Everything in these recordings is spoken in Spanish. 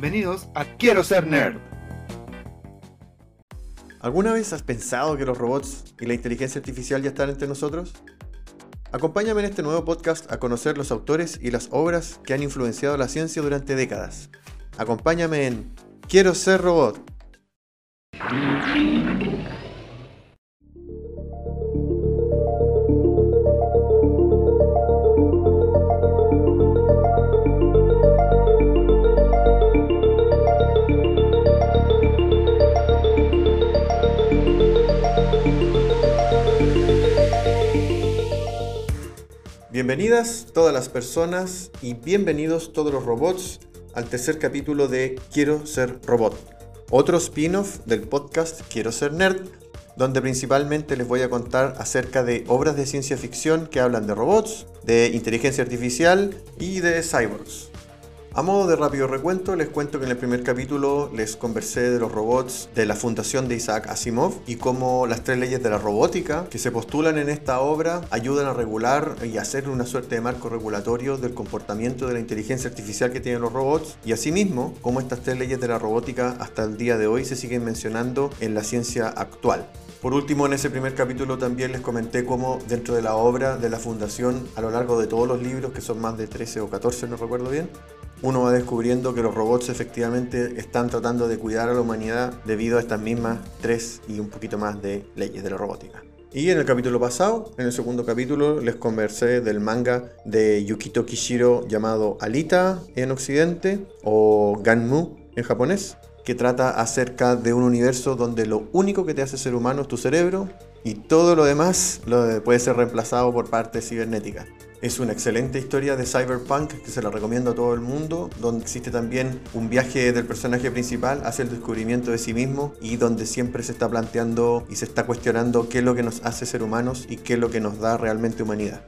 Bienvenidos a Quiero ser nerd. ¿Alguna vez has pensado que los robots y la inteligencia artificial ya están entre nosotros? Acompáñame en este nuevo podcast a conocer los autores y las obras que han influenciado la ciencia durante décadas. Acompáñame en Quiero ser robot. Bienvenidas todas las personas y bienvenidos todos los robots al tercer capítulo de Quiero ser robot, otro spin-off del podcast Quiero ser nerd, donde principalmente les voy a contar acerca de obras de ciencia ficción que hablan de robots, de inteligencia artificial y de cyborgs. A modo de rápido recuento, les cuento que en el primer capítulo les conversé de los robots de la fundación de Isaac Asimov y cómo las tres leyes de la robótica que se postulan en esta obra ayudan a regular y hacer una suerte de marco regulatorio del comportamiento de la inteligencia artificial que tienen los robots y asimismo cómo estas tres leyes de la robótica hasta el día de hoy se siguen mencionando en la ciencia actual. Por último, en ese primer capítulo también les comenté cómo dentro de la obra de la fundación, a lo largo de todos los libros, que son más de 13 o 14, no recuerdo bien, uno va descubriendo que los robots efectivamente están tratando de cuidar a la humanidad debido a estas mismas tres y un poquito más de leyes de la robótica. Y en el capítulo pasado, en el segundo capítulo, les conversé del manga de Yukito Kishiro llamado Alita en Occidente o Ganmu en japonés, que trata acerca de un universo donde lo único que te hace ser humano es tu cerebro y todo lo demás puede ser reemplazado por partes cibernéticas. Es una excelente historia de cyberpunk que se la recomiendo a todo el mundo, donde existe también un viaje del personaje principal hacia el descubrimiento de sí mismo y donde siempre se está planteando y se está cuestionando qué es lo que nos hace ser humanos y qué es lo que nos da realmente humanidad.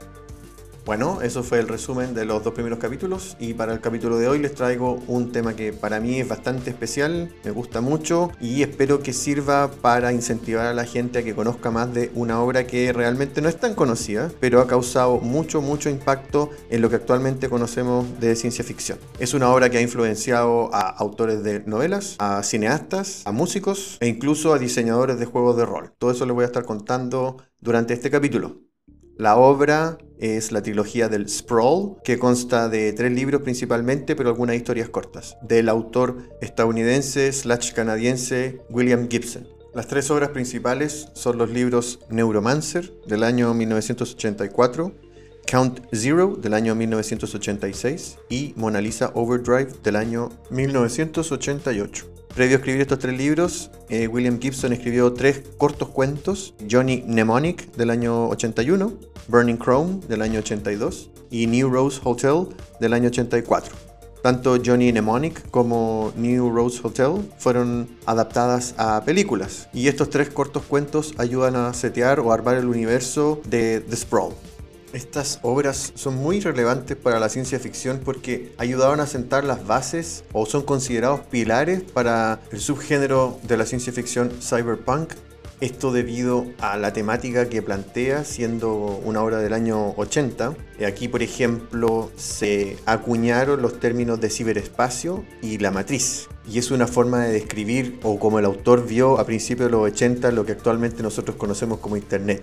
Bueno, eso fue el resumen de los dos primeros capítulos y para el capítulo de hoy les traigo un tema que para mí es bastante especial, me gusta mucho y espero que sirva para incentivar a la gente a que conozca más de una obra que realmente no es tan conocida, pero ha causado mucho, mucho impacto en lo que actualmente conocemos de ciencia ficción. Es una obra que ha influenciado a autores de novelas, a cineastas, a músicos e incluso a diseñadores de juegos de rol. Todo eso les voy a estar contando durante este capítulo. La obra es la trilogía del Sprawl, que consta de tres libros principalmente, pero algunas historias cortas, del autor estadounidense slash canadiense William Gibson. Las tres obras principales son los libros Neuromancer del año 1984, Count Zero del año 1986 y Mona Lisa Overdrive del año 1988. Previo a escribir estos tres libros, eh, William Gibson escribió tres cortos cuentos, Johnny Mnemonic del año 81, Burning Chrome del año 82 y New Rose Hotel del año 84. Tanto Johnny Mnemonic como New Rose Hotel fueron adaptadas a películas y estos tres cortos cuentos ayudan a setear o armar el universo de The Sprawl. Estas obras son muy relevantes para la ciencia ficción porque ayudaron a sentar las bases o son considerados pilares para el subgénero de la ciencia ficción cyberpunk. Esto debido a la temática que plantea siendo una obra del año 80. Aquí, por ejemplo, se acuñaron los términos de ciberespacio y la matriz. Y es una forma de describir, o como el autor vio a principios de los 80, lo que actualmente nosotros conocemos como Internet.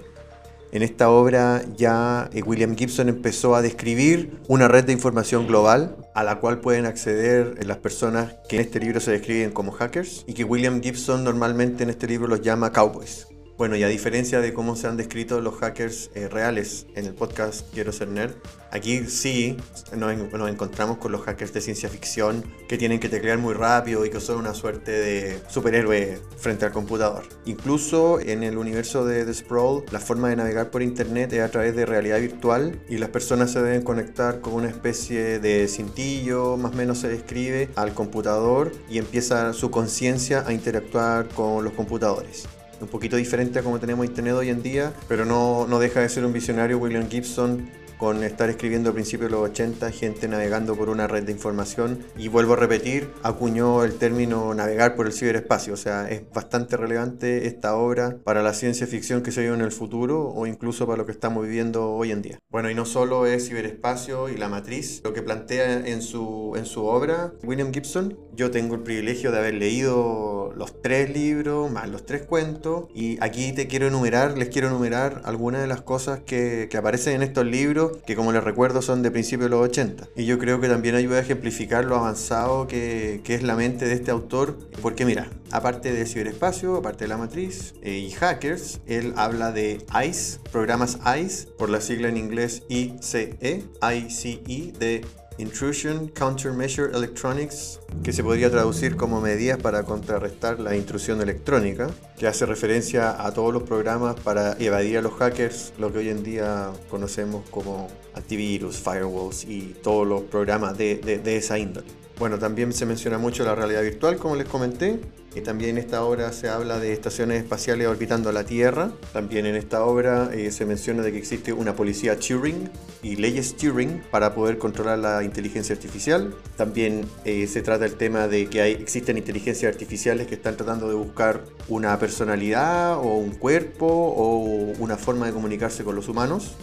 En esta obra ya eh, William Gibson empezó a describir una red de información global a la cual pueden acceder eh, las personas que en este libro se describen como hackers y que William Gibson normalmente en este libro los llama cowboys. Bueno, y a diferencia de cómo se han descrito los hackers eh, reales en el podcast Quiero ser nerd, aquí sí nos, encontramos con los hackers de ciencia ficción que tienen que teclear muy rápido y que son una suerte de superhéroe frente al computador. Incluso en el universo de The Sprawl, la forma de navegar por internet es a través de realidad virtual y las personas se deben conectar con una especie de cintillo, más o menos se describe, al computador y empieza su conciencia a interactuar con los computadores un poquito diferente a como tenemos internet hoy en día, pero no, no deja de ser un visionario William Gibson con estar escribiendo a principios de los 80, gente navegando por una red de información y vuelvo a repetir, acuñó el término navegar por el ciberespacio, o sea, es bastante relevante esta obra para la ciencia ficción que se vive en el futuro o incluso para lo que estamos viviendo hoy en día. Bueno, y no solo es ciberespacio y la matriz, lo que plantea en su, en su obra William Gibson, yo tengo el privilegio de haber leído los tres libros más los tres cuentos y aquí te quiero enumerar, les quiero enumerar algunas de las cosas que, que aparecen en estos libros que como les recuerdo son de principios de los 80 y yo creo que también ayuda a ejemplificar lo avanzado que, que es la mente de este autor porque mira, aparte de ciberespacio, aparte de la matriz eh, y hackers, él habla de ICE, programas ICE, por la sigla en inglés ICE, ICE, de Intrusion Countermeasure Electronics, que se podría traducir como medidas para contrarrestar la intrusión electrónica, que hace referencia a todos los programas para evadir a los hackers, lo que hoy en día conocemos como antivirus, firewalls y todos los programas de, de esa índole. Bueno, también se menciona mucho la realidad virtual, como les comenté, y también en esta obra se habla de estaciones espaciales orbitando la Tierra. También en esta obra eh, se menciona de que existe una policía Turing y leyes Turing para poder controlar la inteligencia artificial. También eh, se trata el tema de que existen inteligencias artificiales que están tratando de buscar una personalidad o un cuerpo o una forma de comunicarse con los humanos.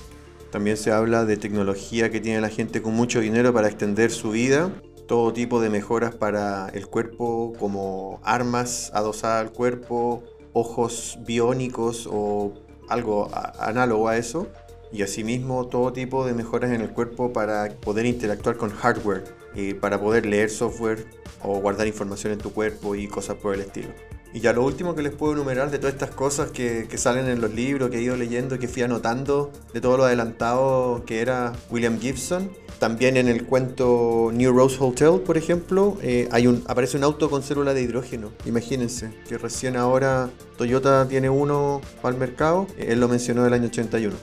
También se habla de tecnología que tiene la gente con mucho dinero para extender su vida todo tipo de mejoras para el cuerpo, como armas adosadas al cuerpo, ojos biónicos o algo análogo a eso. Y asimismo todo tipo de mejoras en el cuerpo para poder interactuar con hardware, y para poder leer software o guardar información en tu cuerpo y cosas por el estilo. Y ya lo último que les puedo enumerar de todas estas cosas que, que, salen en los libros, que he ido leyendo, que fui anotando, de todo lo adelantado que era William Gibson, también en el cuento New Rose Hotel, por ejemplo, eh, hay un, aparece un auto con célula de hidrógeno. Imagínense que recién ahora Toyota tiene uno para el mercado. Él lo mencionó del año 81.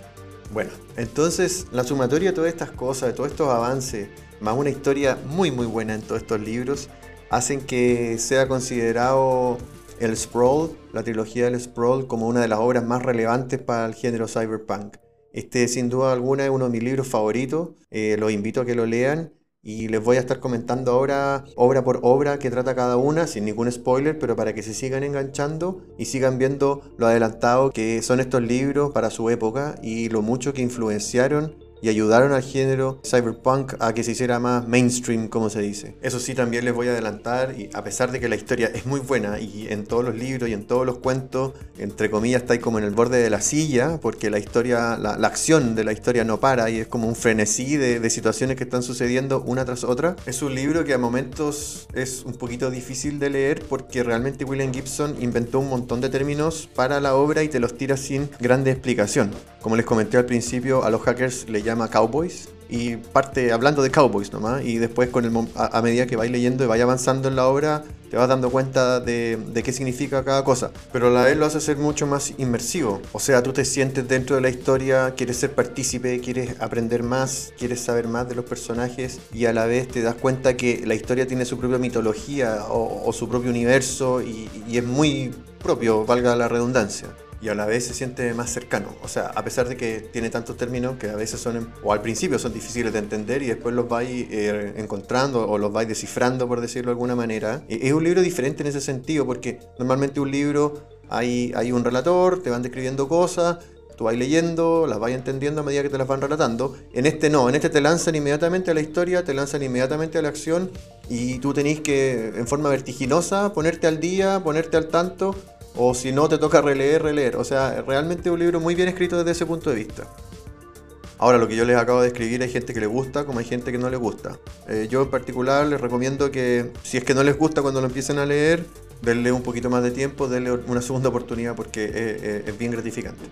Bueno, entonces la sumatoria de todas estas cosas, de todos estos avances, más una historia muy muy buena en todos estos libros, hacen que sea considerado el Sprawl, la trilogía del Sprawl, como una de las obras más relevantes para el género cyberpunk. Este sin duda alguna es uno de mis libros favoritos, eh, los invito a que lo lean y les voy a estar comentando ahora obra por obra que trata cada una, sin ningún spoiler, pero para que se sigan enganchando y sigan viendo lo adelantado que son estos libros para su época y lo mucho que influenciaron y ayudaron al género cyberpunk a que se hiciera más mainstream, como se dice. Eso sí, también les voy a adelantar, y a pesar de que la historia es muy buena y en todos los libros y en todos los cuentos, entre comillas, está ahí como en el borde de la silla, porque la historia, la, acción de la historia no para y es como un frenesí de, de situaciones que están sucediendo una tras otra. Es un libro que a momentos es un poquito difícil de leer porque realmente William Gibson inventó un montón de términos para la obra y te los tira sin grande explicación. Como les comenté al principio, a los hackers le llama Cowboys y parte hablando de Cowboys nomás y después con el, a, medida que vais leyendo y vais avanzando en la obra te vas dando cuenta de, qué significa cada cosa, pero a la vez lo hace ser mucho más inmersivo. O sea, tú te sientes dentro de la historia, quieres ser partícipe, quieres aprender más, quieres saber más de los personajes y a la vez te das cuenta que la historia tiene su propia mitología o, o su propio universo y, y es muy propio, valga la redundancia y a la vez se siente más cercano. O sea, a pesar de que tiene tantos términos que a veces son, o al principio son difíciles de entender y después los vais eh, encontrando o los vais descifrando, por decirlo de alguna manera. Es un libro diferente en ese sentido, porque normalmente un libro hay, hay un relator, te van describiendo cosas, tú vas leyendo, las vas entendiendo a medida que te las van relatando. En este no, en este te lanzan inmediatamente a la historia, te lanzan inmediatamente a la acción y tú tenés que, en forma vertiginosa, ponerte al día, ponerte al tanto o si no, te toca releer, releer. O sea, realmente un libro muy bien escrito desde ese punto de vista. Ahora, lo que yo les acabo de escribir, hay gente que le gusta como hay gente que no le gusta. Eh, yo en particular les recomiendo que, si es que no les gusta cuando lo empiecen a leer, denle un poquito más de tiempo, denle una segunda oportunidad porque es, bien gratificante.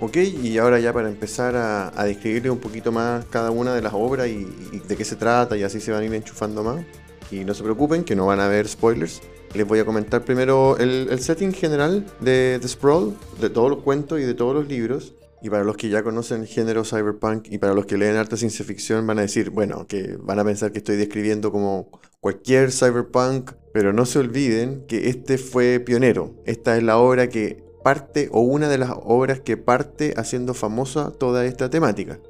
Ok, y ahora ya para empezar a, a describirles un poquito más cada una de las obras y, y de qué se trata y así se van a ir enchufando más. Y no se preocupen que no van a haber spoilers. Les voy a comentar primero el, setting general de The Sprawl, de todos los cuentos y de todos los libros. Y para los que ya conocen el género cyberpunk y para los que leen arte ciencia ficción van a decir, bueno, que van a pensar que estoy describiendo como cualquier cyberpunk, pero no se olviden que este fue pionero. Esta es la obra que parte o una de las obras que parte haciendo famosa toda esta temática.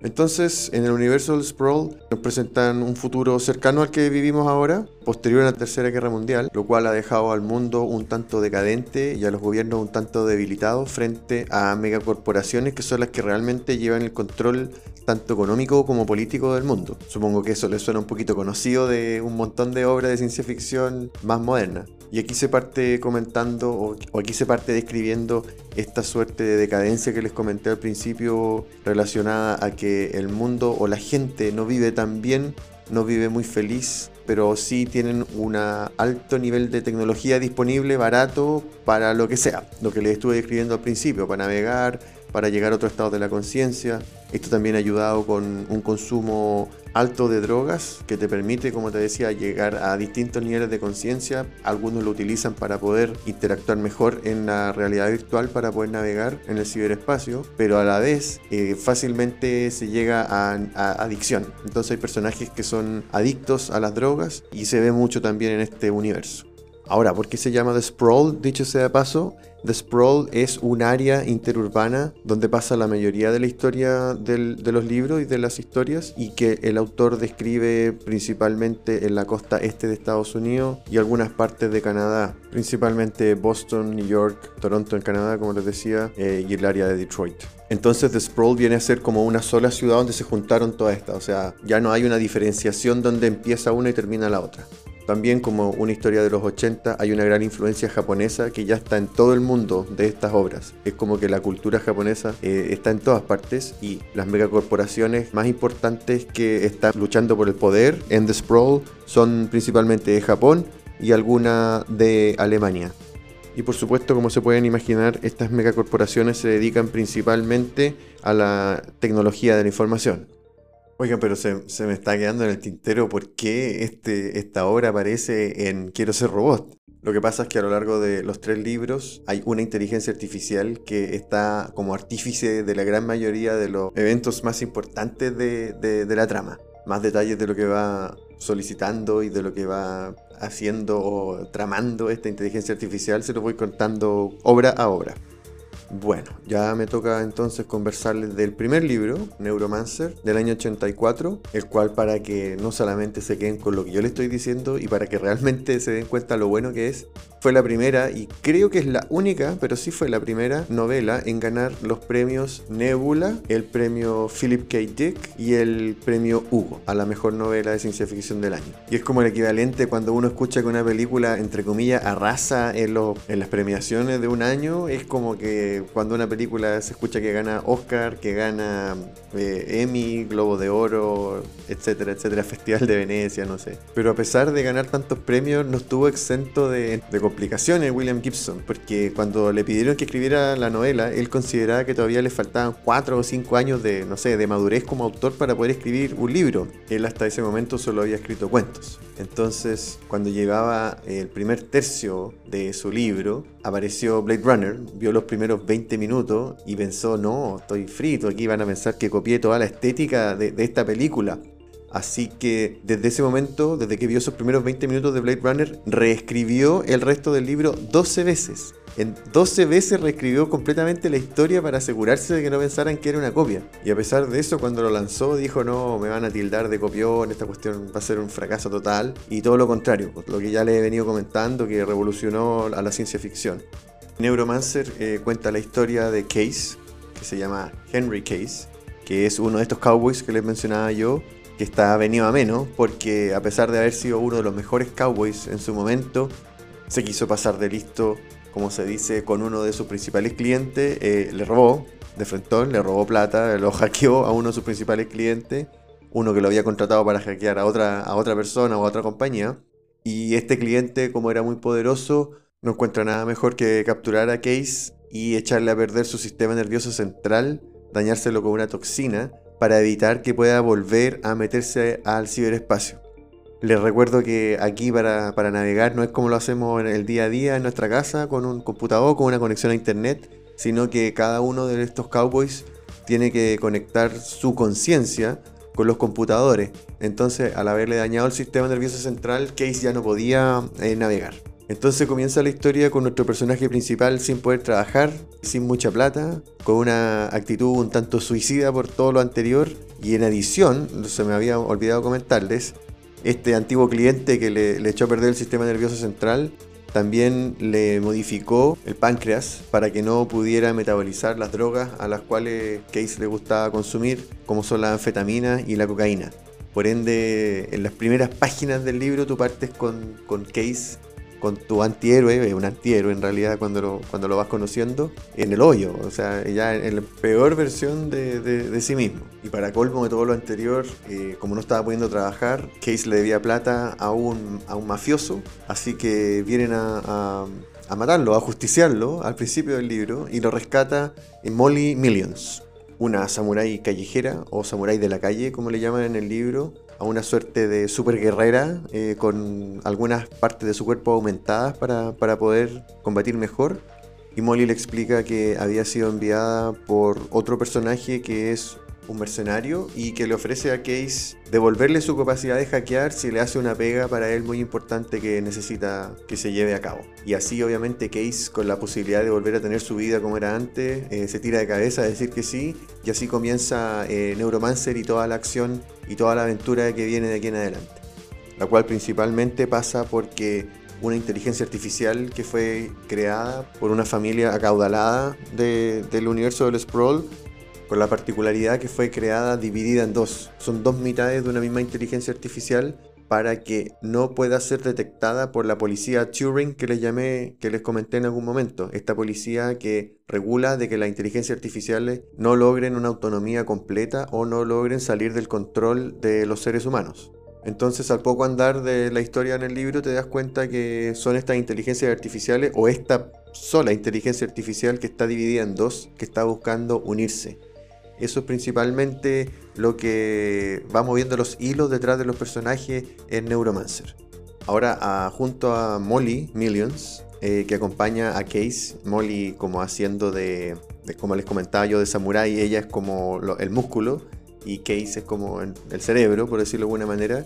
Entonces, en el universo del Sprawl nos presentan un futuro cercano al que vivimos ahora, posterior a la Tercera Guerra Mundial, lo cual ha dejado al mundo un tanto decadente y a los gobiernos un tanto debilitados frente a megacorporaciones que son las que realmente llevan el control tanto económico como político del mundo. Supongo que eso les suena un poquito conocido de un montón de obras de ciencia ficción más modernas. Y aquí se parte comentando, o, aquí se parte describiendo esta suerte de decadencia que les comenté al principio relacionada a que el mundo o la gente no vive tan bien, no vive muy feliz, pero sí tienen un alto nivel de tecnología disponible, barato, para lo que sea. Lo que les estuve describiendo al principio, para navegar, para llegar a otro estado de la conciencia. Esto también ha ayudado con un consumo alto de drogas que te permite, como te decía, llegar a distintos niveles de conciencia. Algunos lo utilizan para poder interactuar mejor en la realidad virtual, para poder navegar en el ciberespacio, pero a la vez eh, fácilmente se llega a, a adicción. Entonces hay personajes que son adictos a las drogas y se ve mucho también en este universo. Ahora, ¿por qué se llama The Sprawl? Dicho sea de paso, The Sprawl es un área interurbana donde pasa la mayoría de la historia de los libros y de las historias y que el autor describe principalmente en la costa este de Estados Unidos y algunas partes de Canadá, principalmente Boston, New York, Toronto en Canadá, como les decía, eh, y el área de Detroit. Entonces The Sprawl viene a ser como una sola ciudad donde se juntaron todas estas, o sea, ya no hay una diferenciación donde empieza una y termina la otra. También como una historia de los 80 hay una gran influencia japonesa que ya está en todo el mundo de estas obras. Es como que la cultura japonesa eh, está en todas partes y las megacorporaciones más importantes que están luchando por el poder en The Sprawl son principalmente de Japón y alguna de Alemania. Y por supuesto, como se pueden imaginar, estas megacorporaciones se dedican principalmente a la tecnología de la información. Oigan, pero se, me está quedando en el tintero por qué este, esta obra aparece en Quiero ser robot. Lo que pasa es que a lo largo de los tres libros hay una inteligencia artificial que está como artífice de la gran mayoría de los eventos más importantes de, de la trama. Más detalles de lo que va solicitando y de lo que va haciendo o tramando esta inteligencia artificial se los voy contando obra a obra. Bueno, ya me toca entonces conversarles del primer libro, Neuromancer, del año 84, el cual para que no solamente se queden con lo que yo les estoy diciendo y para que realmente se den cuenta lo bueno que es, fue la primera y creo que es la única, pero sí fue la primera novela en ganar los premios Nebula, el premio Philip K. Dick y el premio Hugo a la mejor novela de ciencia ficción del año. Y es como el equivalente cuando uno escucha que una película, entre comillas, arrasa en, en las premiaciones de un año, es como que cuando una película se escucha que gana Oscar, que gana eh, Emmy, Globo de Oro, etcétera, etcétera, Festival de Venecia, no sé. Pero a pesar de ganar tantos premios, no estuvo exento de, de complicaciones William Gibson, porque cuando le pidieron que escribiera la novela, él consideraba que todavía le faltaban 4 o 5 años de, no sé, de madurez como autor para poder escribir un libro. Él hasta ese momento solo había escrito cuentos. Entonces, cuando llegaba el primer tercio de su libro, apareció Blade Runner, vio los primeros 20 minutos y pensó, no, estoy frito, aquí van a pensar que copié toda la estética de, esta película. Así que desde ese momento, desde que vio esos primeros 20 minutos de Blade Runner, reescribió el resto del libro 12 veces. En 12 veces reescribió completamente la historia para asegurarse de que no pensaran que era una copia. Y a pesar de eso, cuando lo lanzó, dijo: No, me van a tildar de copión, esta cuestión va a ser un fracaso total. Y todo lo contrario, lo que ya le he venido comentando, que revolucionó a la ciencia ficción. Neuromancer eh, cuenta la historia de Case, que se llama Henry Case, que es uno de estos cowboys que les mencionaba yo, que está venido a menos, porque a pesar de haber sido uno de los mejores cowboys en su momento, se quiso pasar de listo como se dice, con uno de sus principales clientes, eh, le robó de frentón, le robó plata, lo hackeó a uno de sus principales clientes, uno que lo había contratado para hackear a otra, a otra persona o a otra compañía. Y este cliente, como era muy poderoso, no encuentra nada mejor que capturar a Case y echarle a perder su sistema nervioso central, dañárselo con una toxina, para evitar que pueda volver a meterse al ciberespacio. Les recuerdo que aquí para, navegar no es como lo hacemos el día a día en nuestra casa con un computador, con una conexión a internet, sino que cada uno de estos cowboys tiene que conectar su conciencia con los computadores. Entonces, al haberle dañado el sistema nervioso central, Case ya no podía eh, navegar. Entonces comienza la historia con nuestro personaje principal sin poder trabajar, sin mucha plata, con una actitud un tanto suicida por todo lo anterior Y en adición, se me había olvidado comentarles, este antiguo cliente que le, echó a perder el sistema nervioso central también le modificó el páncreas para que no pudiera metabolizar las drogas a las cuales Case le gustaba consumir, como son las anfetaminas y la cocaína. Por ende, en las primeras páginas del libro tú partes con, con Case con tu antihéroe, un antihéroe en realidad cuando lo, cuando lo vas conociendo, en el hoyo, o sea, ya en la peor versión de, sí mismo. Y para colmo de todo lo anterior, eh, como no estaba pudiendo trabajar, Case le debía plata a un, a un mafioso, así que vienen a, a, matarlo, a justiciarlo al principio del libro y lo rescata en Molly Millions, una samurái callejera o samurái de la calle, como le llaman en el libro, a una suerte de super guerrera eh, con algunas partes de su cuerpo aumentadas para, para poder combatir mejor. Y Molly le explica que había sido enviada por otro personaje que es un mercenario y que le ofrece a Case devolverle su capacidad de hackear si le hace una pega para él muy importante que necesita que se lleve a cabo. Y así obviamente Case con la posibilidad de volver a tener su vida como era antes, eh, se tira de cabeza a decir que sí y así comienza eh, Neuromancer y toda la acción y toda la aventura que viene de aquí en adelante. La cual principalmente pasa porque una inteligencia artificial que fue creada por una familia acaudalada del universo del Sprawl con la particularidad que fue creada dividida en dos. Son dos mitades de una misma inteligencia artificial para que no pueda ser detectada por la policía Turing que les llamé, que les comenté en algún momento. Esta policía que regula de que las inteligencias artificiales no logren una autonomía completa o no logren salir del control de los seres humanos. Entonces al poco andar de la historia en el libro te das cuenta que son estas inteligencias artificiales o esta sola inteligencia artificial que está dividida en dos, que está buscando unirse. Eso es principalmente lo que va moviendo los hilos detrás de los personajes en Neuromancer. Ahora, junto a Molly Millions, eh, que acompaña a Case, Molly como haciendo de, como les comentaba yo, de samurai, ella es como el músculo y Case es como el cerebro, por decirlo de alguna manera.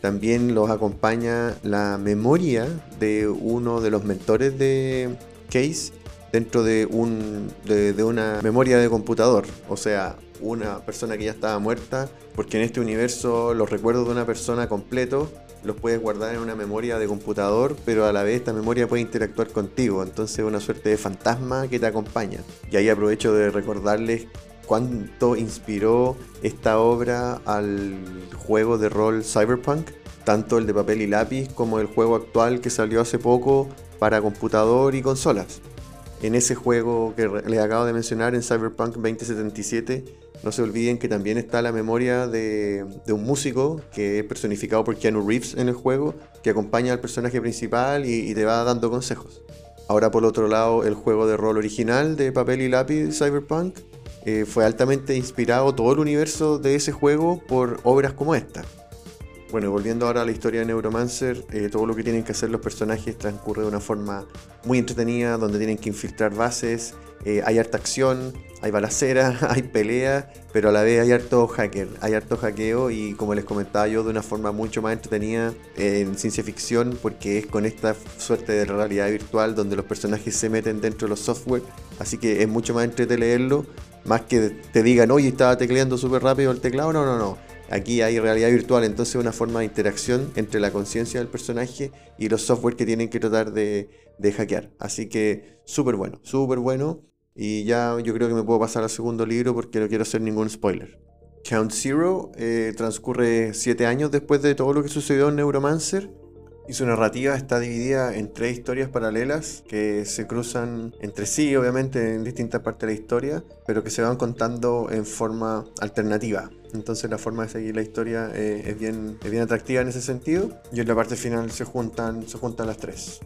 También los acompaña la memoria de uno de los mentores de Case, dentro de, un, de, una memoria de computador, o sea, una persona que ya estaba muerta, porque en este universo los recuerdos de una persona completo los puedes guardar en una memoria de computador, pero a la vez esta memoria puede interactuar contigo, entonces es una suerte de fantasma que te acompaña. Y ahí aprovecho de recordarles cuánto inspiró esta obra al juego de rol Cyberpunk, tanto el de papel y lápiz como el juego actual que salió hace poco para computador y consolas en ese juego que les acabo de mencionar, en Cyberpunk 2077, no se olviden que también está la memoria de, un músico que es personificado por Keanu Reeves en el juego, que acompaña al personaje principal y, te va dando consejos. Ahora por otro lado, el juego de rol original de papel y lápiz Cyberpunk eh, fue altamente inspirado todo el universo de ese juego por obras como esta. Bueno, volviendo ahora a la historia de Neuromancer, eh, todo lo que tienen que hacer los personajes transcurre de una forma muy entretenida, donde tienen que infiltrar bases, eh, hay harta acción, hay balacera, hay pelea, pero a la vez hay harto hacker, hay harto hackeo y como les comentaba yo, de una forma mucho más entretenida en ciencia ficción, porque es con esta suerte de realidad virtual donde los personajes se meten dentro de los software, así que es mucho más entretenido leerlo, más que te digan, oye, estaba tecleando súper rápido el teclado, no, no, no Aquí hay realidad virtual, entonces una forma de interacción entre la conciencia del personaje y los software que tienen que tratar de, hackear. Así que súper bueno, súper bueno. Y ya yo creo que me puedo pasar al segundo libro porque no quiero hacer ningún spoiler. Count Zero eh, transcurre siete años después de todo lo que sucedió en Neuromancer y su narrativa está dividida en tres historias paralelas que se cruzan entre sí, obviamente, en distintas partes de la historia, pero que se van contando en forma alternativa. Entonces la forma de seguir la historia eh, es, bien, es bien atractiva en ese sentido y en la parte final se juntan, se juntan las tres.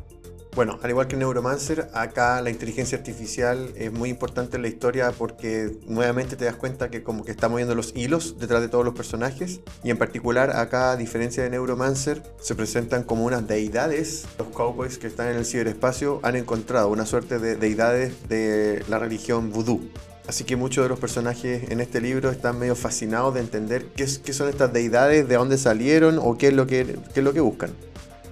Bueno, al igual que Neuromancer, acá la inteligencia artificial es muy importante en la historia porque nuevamente te das cuenta que como que está moviendo los hilos detrás de todos los personajes y en particular acá a diferencia de Neuromancer se presentan como unas deidades. Los cowboys que están en el ciberespacio han encontrado una suerte de deidades de la religión vudú. Así que muchos de los personajes en este libro están medio fascinados de entender qué, qué son estas deidades, de dónde salieron o qué es lo que, qué es lo que buscan.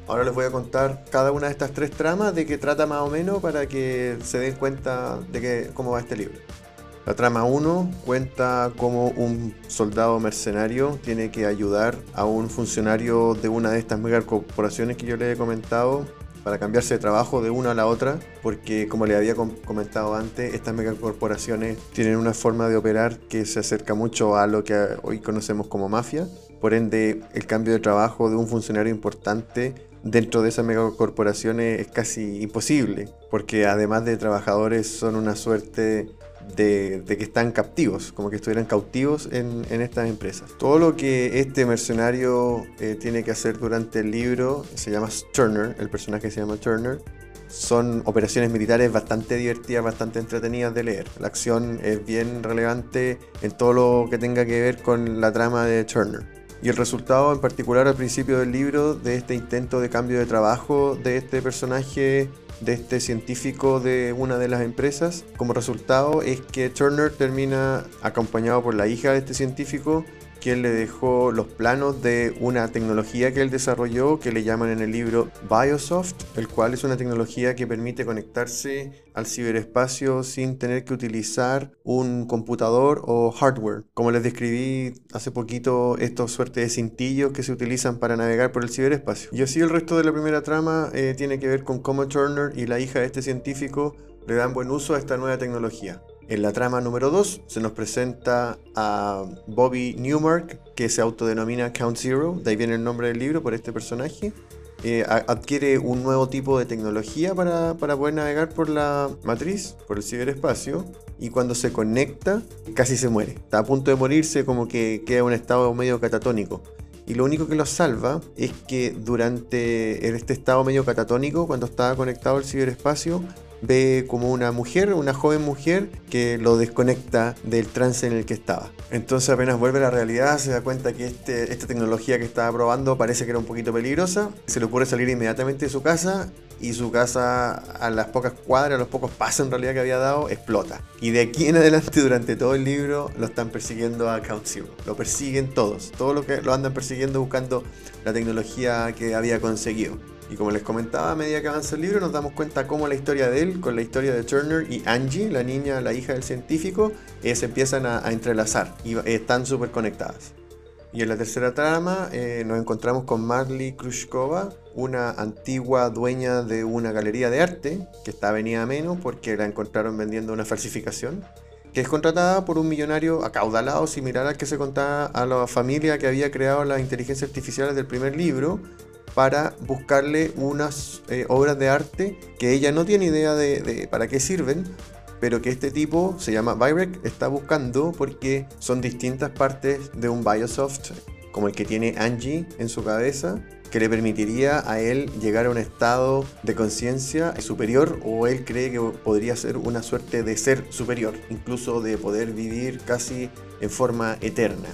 Ahora les voy a contar cada una de estas tres tramas de qué trata más o menos para que se den cuenta de que, cómo va este libro. La trama 1 cuenta cómo un soldado mercenario tiene que ayudar a un funcionario de una de estas megacorporaciones que yo le he comentado para cambiarse de trabajo de una a la otra, porque como le había comentado antes, estas megacorporaciones tienen una forma de operar que se acerca mucho a lo que hoy conocemos como mafia. Por ende, el cambio de trabajo de un funcionario importante dentro de esas megacorporaciones es casi imposible, porque además de trabajadores son una suerte de, que están captivos, como que estuvieran cautivos en, estas empresas. Todo lo que este mercenario eh, tiene que hacer durante el libro se llama Turner, el personaje se llama Turner. Son operaciones militares bastante divertidas, bastante entretenidas de leer. La acción es bien relevante en todo lo que tenga que ver con la trama de Turner. Y el resultado en particular al principio del libro de este intento de cambio de trabajo de este personaje de este científico de una de las empresas. Como resultado es que Turner termina acompañado por la hija de este científico que él le dejó los planos de una tecnología que él desarrolló que le llaman en el libro Biosoft, el cual es una tecnología que permite conectarse al ciberespacio sin tener que utilizar un computador o hardware. Como les describí hace poquito, estos suertes de cintillos que se utilizan para navegar por el ciberespacio. Y así el resto de la primera trama eh, tiene que ver con cómo Turner y la hija de este científico le dan buen uso a esta nueva tecnología. En la trama número 2 se nos presenta a Bobby Newmark, que se autodenomina Count Zero, de ahí viene el nombre del libro por este personaje. Eh, adquiere un nuevo tipo de tecnología para, para, poder navegar por la matriz, por el ciberespacio, y cuando se conecta casi se muere. Está a punto de morirse como que queda en un estado medio catatónico. Y lo único que lo salva es que durante este estado medio catatónico, cuando estaba conectado al ciberespacio, ve como una mujer, una joven mujer, que lo desconecta del trance en el que estaba. Entonces apenas vuelve a la realidad, se da cuenta que este, esta tecnología que estaba probando parece que era un poquito peligrosa, se le ocurre salir inmediatamente de su casa y su casa a las pocas cuadras, a los pocos pasos en realidad que había dado, explota. Y de aquí en adelante durante todo el libro lo están persiguiendo a Count Zero. Lo persiguen todos, todos lo que lo andan persiguiendo buscando la tecnología que había conseguido. Y como les comentaba, a medida que avanza el libro nos damos cuenta cómo la historia de él, con la historia de Turner y Angie, la niña, la hija del científico, eh, se empiezan a, entrelazar y eh, están súper conectadas. Y en la tercera trama eh, nos encontramos con Marley Krushkova, una antigua dueña de una galería de arte, que está venida a menos porque la encontraron vendiendo una falsificación, que es contratada por un millonario acaudalado similar al que se contaba a la familia que había creado las inteligencias artificiales del primer libro, para buscarle unas eh, obras de arte que ella no tiene idea de, para qué sirven, pero que este tipo, se llama Byrek, está buscando porque son distintas partes de un Biosoft, como el que tiene Angie en su cabeza, que le permitiría a él llegar a un estado de conciencia superior o él cree que podría ser una suerte de ser superior, incluso de poder vivir casi en forma eterna.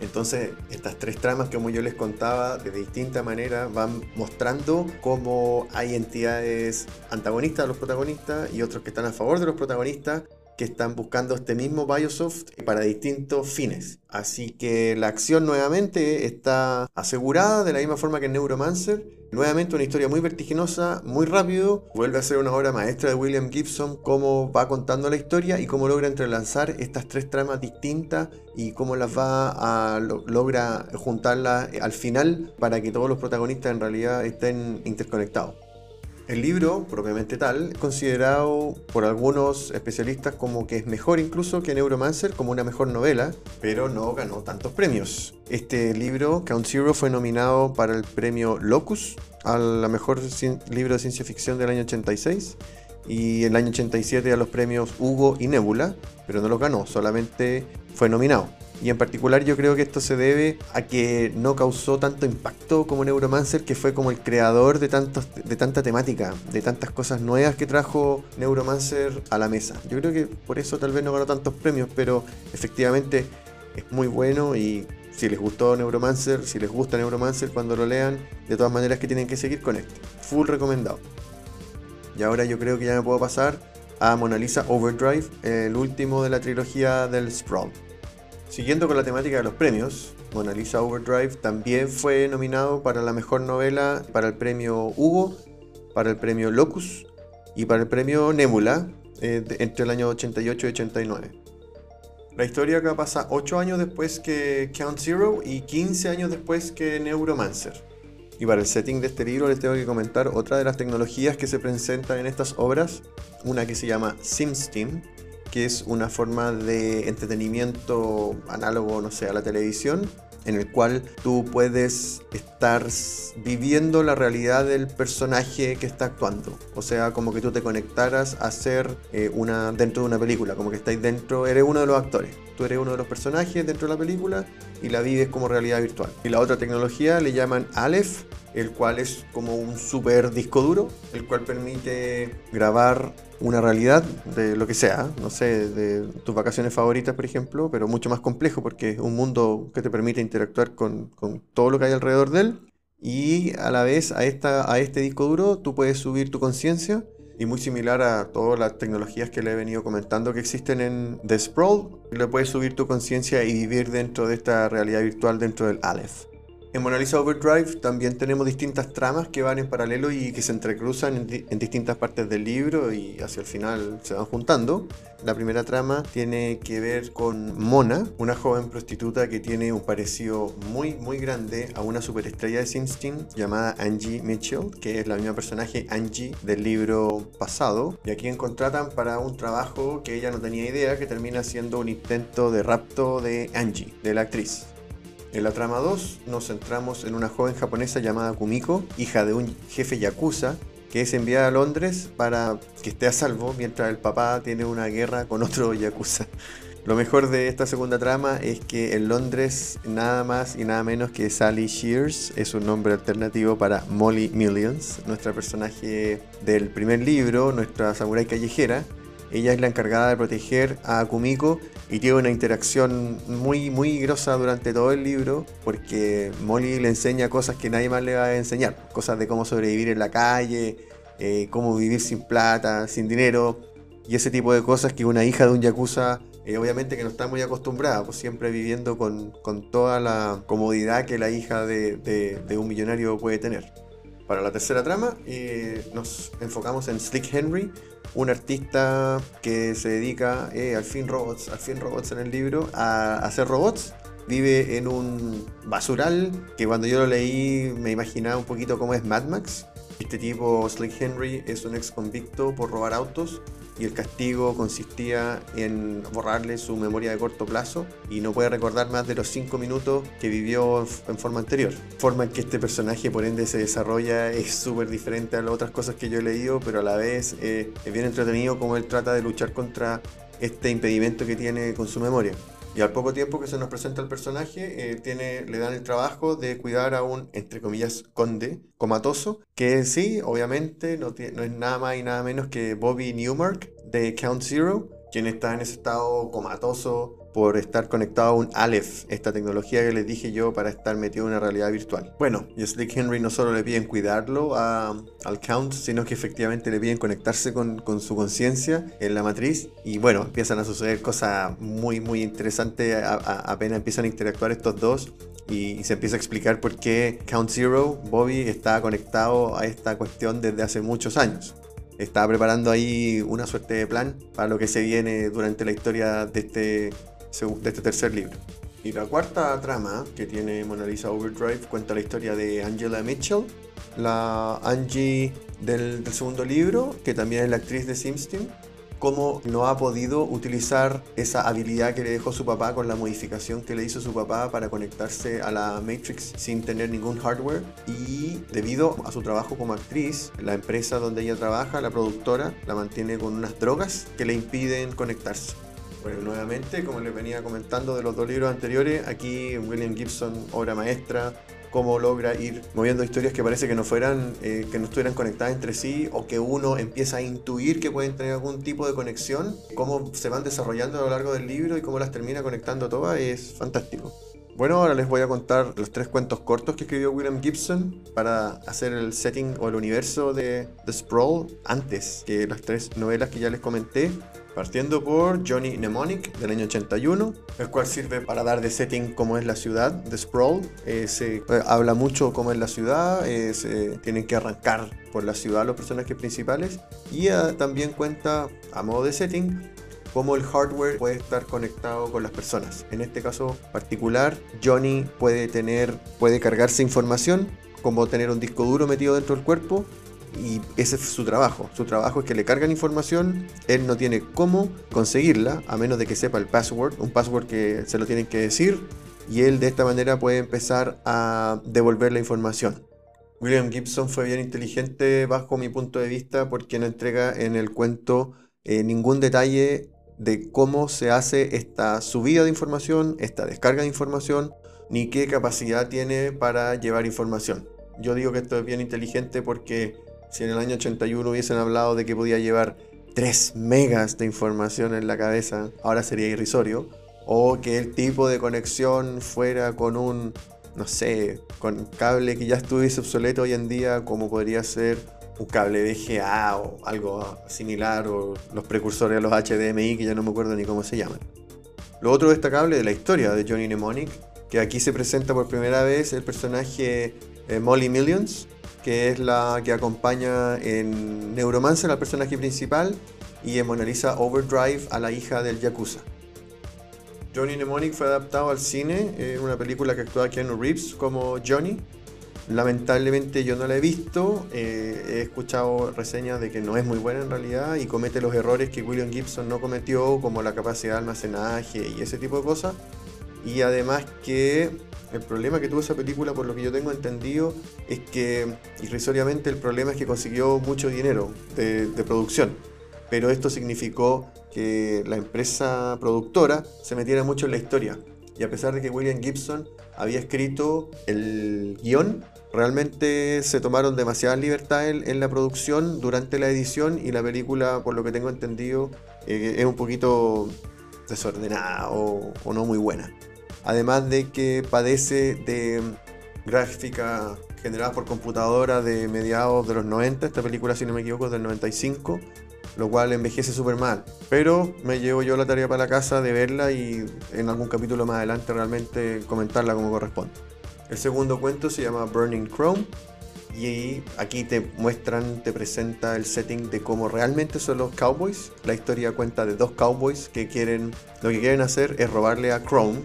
Entonces, estas tres tramas, como yo les contaba, de distinta manera van mostrando cómo hay entidades antagonistas a los protagonistas y otros que están a favor de los protagonistas que están buscando este mismo Biosoft para distintos fines. Así que la acción nuevamente está asegurada de la misma forma que en Neuromancer. Nuevamente una historia muy vertiginosa, muy rápido. Vuelve a ser una obra maestra de William Gibson, cómo va contando la historia y cómo logra entrelazar estas tres tramas distintas y cómo las va a logra juntarlas al final para que todos los protagonistas en realidad estén interconectados. El libro, propiamente tal, es considerado por algunos especialistas como que es mejor incluso que Neuromancer, como una mejor novela, pero no ganó tantos premios. Este libro, Count Zero, fue nominado para el premio Locus, a la mejor libro de ciencia ficción del año 86, y el año 87 a los premios Hugo y Nebula, pero no los ganó, solamente fue nominado. Y en particular yo creo que esto se debe a que no causó tanto impacto como Neuromancer, que fue como el creador de, tantos, de tanta temática, de tantas cosas nuevas que trajo Neuromancer a la mesa. Yo creo que por eso tal vez no ganó tantos premios, pero efectivamente es muy bueno y si les gustó Neuromancer, si les gusta Neuromancer cuando lo lean, de todas maneras que tienen que seguir con este. Full recomendado. Y ahora yo creo que ya me puedo pasar a Mona Lisa Overdrive, el último de la trilogía del Sprawl. Siguiendo con la temática de los premios, Mona Lisa Overdrive también fue nominado para la mejor novela para el premio Hugo, para el premio Locus y para el premio Nebula eh, entre el año 88 y 89. La historia acá pasa 8 años después que Count Zero y 15 años después que Neuromancer. Y para el setting de este libro les tengo que comentar otra de las tecnologías que se presentan en estas obras, una que se llama SimSteam, que es una forma de entretenimiento análogo, no sé, a la televisión, en el cual tú puedes estar viviendo la realidad del personaje que está actuando. O sea, como que tú te conectaras a ser eh, una, dentro de una película, como que estáis dentro, eres uno de los actores. Tú eres uno de los personajes dentro de la película y la vives como realidad virtual. Y la otra tecnología le llaman Aleph, el cual es como un super disco duro, el cual permite grabar una realidad de lo que sea, no sé, de tus vacaciones favoritas, por ejemplo, pero mucho más complejo porque es un mundo que te permite interactuar con, con todo lo que hay alrededor de él. Y a la vez a, esta, a este disco duro tú puedes subir tu conciencia y muy similar a todas las tecnologías que le he venido comentando que existen en The Sprawl, le puedes subir tu conciencia y vivir dentro de esta realidad virtual dentro del Aleph. En Mona Lisa Overdrive también tenemos distintas tramas que van en paralelo y que se entrecruzan en, distintas partes del libro y hacia el final se van juntando. La primera trama tiene que ver con Mona, una joven prostituta que tiene un parecido muy muy grande a una superestrella de Simstein llamada Angie Mitchell, que es la misma personaje Angie del libro pasado. Y aquí contratan para un trabajo que ella no tenía idea, que termina siendo un intento de rapto de Angie, de la actriz. En la trama 2 nos centramos en una joven japonesa llamada Kumiko, hija de un jefe yakuza, que es enviada a Londres para que esté a salvo mientras el papá tiene una guerra con otro yakuza. Lo mejor de esta segunda trama es que en Londres nada más y nada menos que Sally Shears es un nombre alternativo para Molly Millions, nuestra personaje del primer libro, nuestra samurai callejera, ella es la encargada de proteger a Kumiko y tiene una interacción muy, muy grosa durante todo el libro porque Molly le enseña cosas que nadie más le va a enseñar. Cosas de cómo sobrevivir en la calle, eh, cómo vivir sin plata, sin dinero y ese tipo de cosas que una hija de un yakuza eh, obviamente que no está muy acostumbrada, pues siempre viviendo con, toda la comodidad que la hija de, un millonario puede tener. Para la tercera trama eh, nos enfocamos en Slick Henry, un artista que se dedica eh, al fin robots, al fin robots en el libro, a, hacer robots. Vive en un basural que cuando yo lo leí me imaginaba un poquito cómo es Mad Max. Este tipo, Slick Henry, es un ex convicto por robar autos y el castigo consistía en borrarle su memoria de corto plazo y no puede recordar más de los 5 minutos que vivió en forma anterior. Forma en que este personaje por ende se desarrolla es súper diferente a las otras cosas que yo he leído, pero a la vez eh, es bien entretenido como él trata de luchar contra este impedimento que tiene con su memoria. Y al poco tiempo que se nos presenta el personaje, eh, tiene, le dan el trabajo de cuidar a un, entre comillas, conde comatoso, que sí, obviamente, no, no es nada más y nada menos que Bobby Newmark de Count Zero, quien está en ese estado comatoso por estar conectado a un Aleph, esta tecnología que les dije yo para estar metido en una realidad virtual. Bueno, y Slick Henry no solo le piden cuidarlo al Count, sino que efectivamente le piden conectarse con, su conciencia en la matriz. Y bueno, empiezan a suceder cosas muy, muy interesantes apenas empiezan a interactuar estos dos. Y, se empieza a explicar por qué Count Zero, Bobby, está conectado a esta cuestión desde hace muchos años estaba preparando ahí una suerte de plan para lo que se viene durante la historia de este de este tercer libro. Y la cuarta trama que tiene Mona Lisa Overdrive cuenta la historia de Angela Mitchell, la Angie del, segundo libro, que también es la actriz de Simstein, cómo no ha podido utilizar esa habilidad que le dejó su papá con la modificación que le hizo su papá para conectarse a la Matrix sin tener ningún hardware y debido a su trabajo como actriz, la empresa donde ella trabaja, la productora, la mantiene con unas drogas que le impiden conectarse. Bueno, nuevamente, como les venía comentando de los dos libros anteriores, aquí William Gibson, obra maestra, cómo logra ir moviendo historias que parece que no fueran, eh, que no estuvieran conectadas entre sí o que uno empieza a intuir que pueden tener algún tipo de conexión, cómo se van desarrollando a lo largo del libro y cómo las termina conectando todas, es fantástico. Bueno, ahora les voy a contar los tres cuentos cortos que escribió William Gibson para hacer el setting o el universo de The Sprawl antes que las tres novelas que ya les comenté partiendo por Johnny Mnemonic del año 81, el cual sirve para dar de setting cómo es la ciudad de Sprawl. Eh, se eh, habla mucho cómo es la ciudad, eh, se tienen que arrancar por la ciudad los personajes principales y también cuenta a modo de setting cómo el hardware puede estar conectado con las personas. En este caso particular, Johnny puede tener, puede cargarse información, como tener un disco duro metido dentro del cuerpo, y ese es su trabajo. Su trabajo es que le cargan información, él no tiene cómo conseguirla, a menos de que sepa el password, un password que se lo tienen que decir, y él de esta manera puede empezar a devolver la información. William Gibson fue bien inteligente bajo mi punto de vista porque no entrega en el cuento eh, ningún detalle de cómo se hace esta subida de información, esta descarga de información, ni qué capacidad tiene para llevar información. Yo digo que esto es bien inteligente porque si en el año 81 hubiesen hablado de que podía llevar 3 megas de información en la cabeza, ahora sería irrisorio. O que el tipo de conexión fuera con un, no sé, con cable que ya estuviese obsoleto hoy en día, como podría ser un cable VGA o algo similar, o los precursores a los HDMI, que ya no me acuerdo ni cómo se llaman. Lo otro destacable de la historia de Johnny Mnemonic, que aquí se presenta por primera vez el personaje eh, Molly Millions, que es la que acompaña en Neuromancer al personaje principal y en Mona Lisa Overdrive a la hija del Yakuza. Johnny Mnemonic fue adaptado al cine en una película que actúa Keanu Reeves como Johnny. Lamentablemente yo no la he visto, eh, he escuchado reseñas de que no es muy buena en realidad y comete los errores que William Gibson no cometió, como la capacidad de almacenaje y ese tipo de cosas. Y además que el problema que tuvo esa película, por lo que yo tengo entendido, es que irrisoriamente el problema es que consiguió mucho dinero de, producción. Pero esto significó que la empresa productora se metiera mucho en la historia. Y a pesar de que William Gibson había escrito el guion, realmente se tomaron demasiadas libertades en, la producción durante la edición y la película, por lo que tengo entendido, eh, es un poquito desordenada o no muy buena además de que padece de gráfica generada por computadora de mediados de los 90, esta película si no me equivoco es del 95, lo cual envejece súper mal. Pero me llevo yo la tarea para la casa de verla y en algún capítulo más adelante realmente comentarla como corresponde. El segundo cuento se llama Burning Chrome y aquí te muestran, te presenta el setting de cómo realmente son los cowboys. La historia cuenta de dos cowboys que quieren, lo que quieren hacer es robarle a Chrome,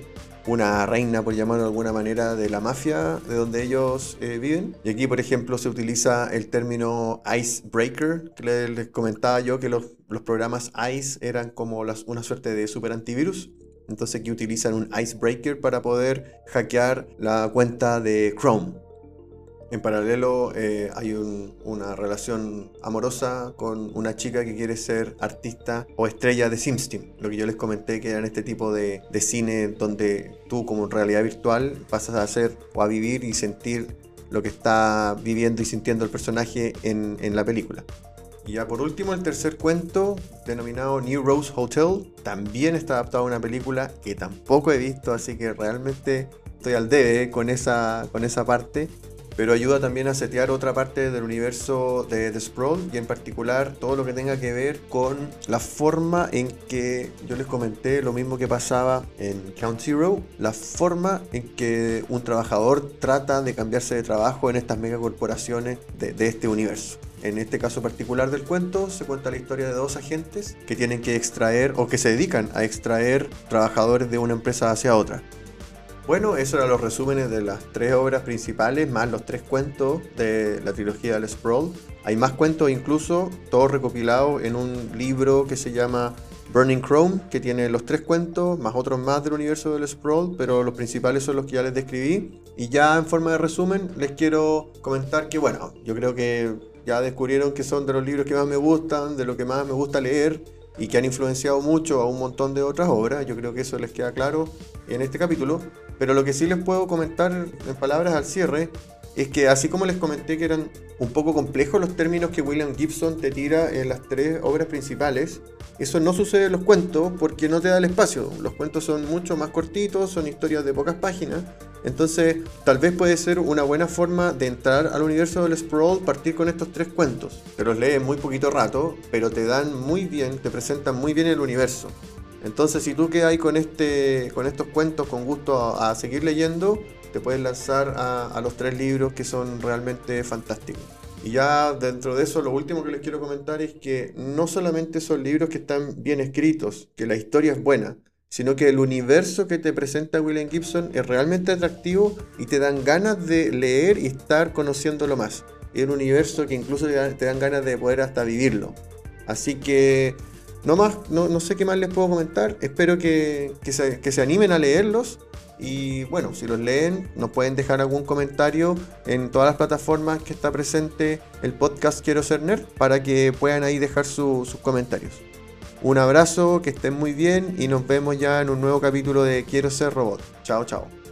una reina, por llamarlo de alguna manera, de la mafia de donde ellos eh, viven. Y aquí, por ejemplo, se utiliza el término icebreaker, que les, comentaba yo que los, programas ICE eran como una suerte de super antivirus. Entonces aquí utilizan un icebreaker para poder hackear la cuenta de Chrome. En paralelo eh, hay una relación amorosa con una chica que quiere ser artista o estrella de SimSteam. Lo que yo les comenté que eran este tipo de, cine donde tú como en realidad virtual pasas a hacer o a vivir y sentir lo que está viviendo y sintiendo el personaje en, en la película. Y ya por último, el tercer cuento, denominado New Rose Hotel, también está adaptado a una película que tampoco he visto, así que realmente estoy al debe con esa, con esa parte pero ayuda también a setear otra parte del universo de The Sprawl y en particular todo lo que tenga que ver con la forma en que yo les comenté lo mismo que pasaba en Count Zero, la forma en que un trabajador trata de cambiarse de trabajo en estas megacorporaciones de, de este universo. En este caso particular del cuento se cuenta la historia de dos agentes que tienen que extraer o que se dedican a extraer trabajadores de una empresa hacia otra. Bueno, eso eran los resúmenes de las tres obras principales, más los tres cuentos de la trilogía del Sprawl. Hay más cuentos incluso, todos recopilados en un libro que se llama Burning Chrome, que tiene los tres cuentos, más otros más del universo del Sprawl, pero los principales son los que ya les describí. Y ya en forma de resumen, les quiero comentar que, bueno, yo creo que ya descubrieron que son de los libros que más me gustan, de lo que más me gusta leer y que han influenciado mucho a un montón de otras obras. Yo creo que eso les queda claro en este capítulo. Pero lo que sí les puedo comentar en palabras al cierre es que así como les comenté que eran un poco complejos los términos que William Gibson te tira en las tres obras principales, eso no sucede en los cuentos porque no te da el espacio. Los cuentos son mucho más cortitos, son historias de pocas páginas. Entonces, tal vez puede ser una buena forma de entrar al universo del Sprawl partir con estos tres cuentos. Te los lees muy poquito rato, pero te dan muy bien, te presentan muy bien el universo. Entonces, si tú quedas con, este, con estos cuentos con gusto a, seguir leyendo, te puedes lanzar a, los tres libros que son realmente fantásticos. Y ya dentro de eso, lo último que les quiero comentar es que no solamente son libros que están bien escritos, que la historia es buena, sino que el universo que te presenta William Gibson es realmente atractivo y te dan ganas de leer y estar conociéndolo más. Es un universo que incluso te dan, ganas de poder hasta vivirlo. Así que no, más, no, sé qué más les puedo comentar. Espero que, se, que se animen a leerlos y bueno, si los leen, nos pueden dejar algún comentario en todas las plataformas que está presente el podcast Quiero Ser Nerd para que puedan ahí dejar sus comentarios. Un abrazo, que estén muy bien y nos vemos ya en un nuevo capítulo de Quiero Ser Robot. Chao, chao.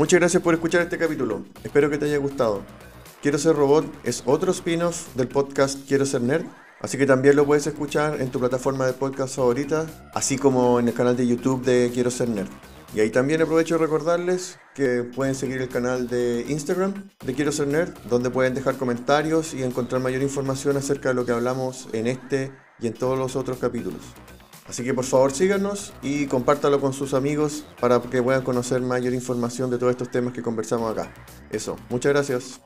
Muchas gracias por escuchar este capítulo. Espero que te haya gustado. Quiero ser robot es otro spin-off del podcast Quiero ser nerd, así que también lo puedes escuchar en tu plataforma de podcast favorita, así como en el canal de YouTube de Quiero ser nerd. Y ahí también aprovecho de recordarles que pueden seguir el canal de Instagram de Quiero ser nerd, donde pueden dejar comentarios y encontrar mayor información acerca de lo que hablamos en este y en todos los otros capítulos. Así que por favor síganos y compártalo con sus amigos para que puedan conocer mayor información de todos estos temas que conversamos acá. Eso, muchas gracias.